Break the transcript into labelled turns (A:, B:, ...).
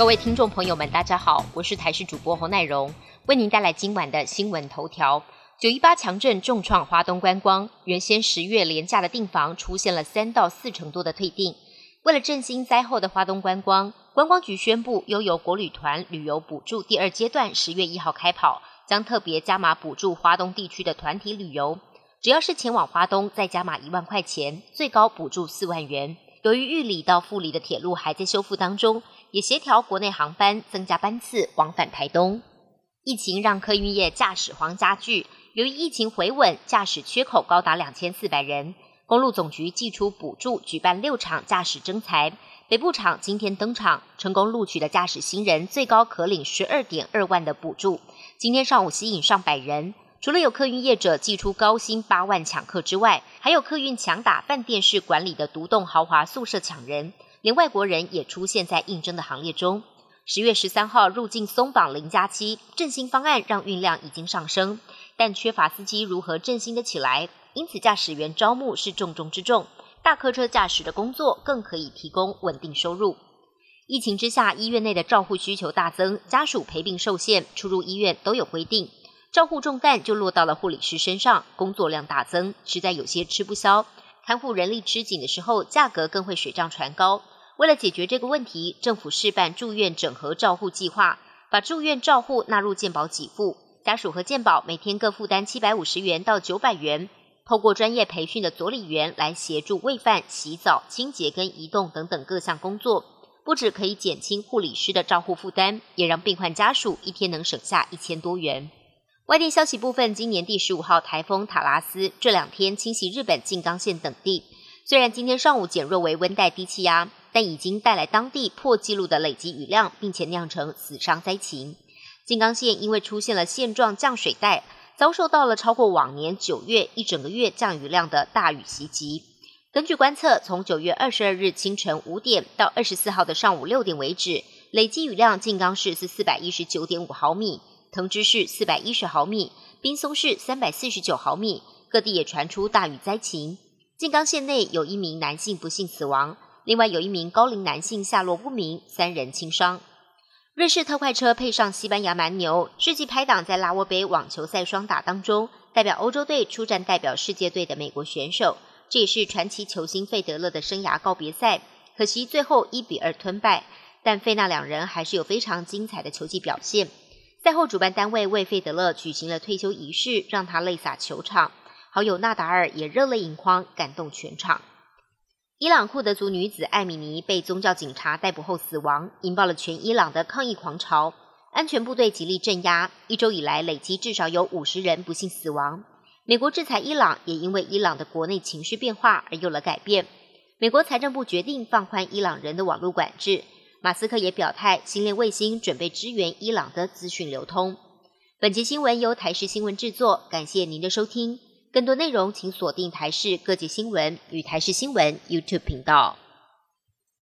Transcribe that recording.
A: 各位听众朋友们，大家好，我是台视主播侯乃荣，为您带来今晚的新闻头条。九一八强震重创华东观光，原先十月廉价的订房出现了三到四成多的退订。为了振兴灾后的华东观光，观光局宣布，悠游国旅团旅游补助第二阶段十月一号开跑，将特别加码补助华东地区的团体旅游，只要是前往华东再加码一万块钱，最高补助四万元。由于玉里到富里的铁路还在修复当中，也协调国内航班增加班次往返台东。疫情让客运业驾驶荒加剧，由于疫情回稳，驾驶缺口高达两千四百人。公路总局寄出补助，举办六场驾驶征才。北部场今天登场，成功录取的驾驶新人最高可领十二点二万的补助。今天上午吸引上百人，除了有客运业者寄出高薪八万抢客之外，还有客运强打饭店式管理的独栋豪华宿舍抢人，连外国人也出现在应征的行列中。十月十三号入境松绑零加七振兴方案，让运量已经上升，但缺乏司机如何振兴的起来？因此，驾驶员招募是重中之重。大客车驾驶的工作更可以提供稳定收入。疫情之下，医院内的照护需求大增，家属陪病受限，出入医院都有规定，照护重担就落到了护理师身上，工作量大增，实在有些吃不消。看护人力吃紧的时候，价格更会水涨船高。为了解决这个问题，政府试办住院整合照护计划，把住院照护纳入健保给付，家属和健保每天各负担七百五十元到九百元。透过专业培训的佐理员来协助喂饭、洗澡、清洁跟移动等等各项工作，不止可以减轻护理师的照护负担，也让病患家属一天能省下一千多元。外电消息部分，今年第十五号台风塔拉斯这两天侵袭日本静冈县等地，虽然今天上午减弱为温带低气压，但已经带来当地破纪录的累积雨量，并且酿成死伤灾情。静冈县因为出现了线状降水带。遭受到了超过往年九月一整个月降雨量的大雨袭击。根据观测，从九月二十二日清晨五点到二十四号的上午六点为止，累积雨量静冈市是四百一十九点五毫米，藤枝市四百一十毫米，滨松市三百四十九毫米。各地也传出大雨灾情。静冈县内有一名男性不幸死亡，另外有一名高龄男性下落不明，三人轻伤。瑞士特快车配上西班牙蛮牛，世纪拍档在拉沃杯网球赛双打当中，代表欧洲队出战代表世界队的美国选手，这也是传奇球星费德勒的生涯告别赛。可惜最后一比二吞败，但费纳两人还是有非常精彩的球技表现。赛后主办单位为费德勒举行了退休仪式，让他泪洒球场，好友纳达尔也热泪盈眶，感动全场。伊朗库德族女子艾米尼被宗教警察逮捕后死亡，引爆了全伊朗的抗议狂潮。安全部队极力镇压，一周以来累积至少有五十人不幸死亡。美国制裁伊朗，也因为伊朗的国内情绪变化而有了改变。美国财政部决定放宽伊朗人的网络管制。马斯克也表态，星链卫星准备支援伊朗的资讯流通。本节新闻由台视新闻制作，感谢您的收听。更多内容，请锁定台视各界新闻与台视新闻 YouTube 频道。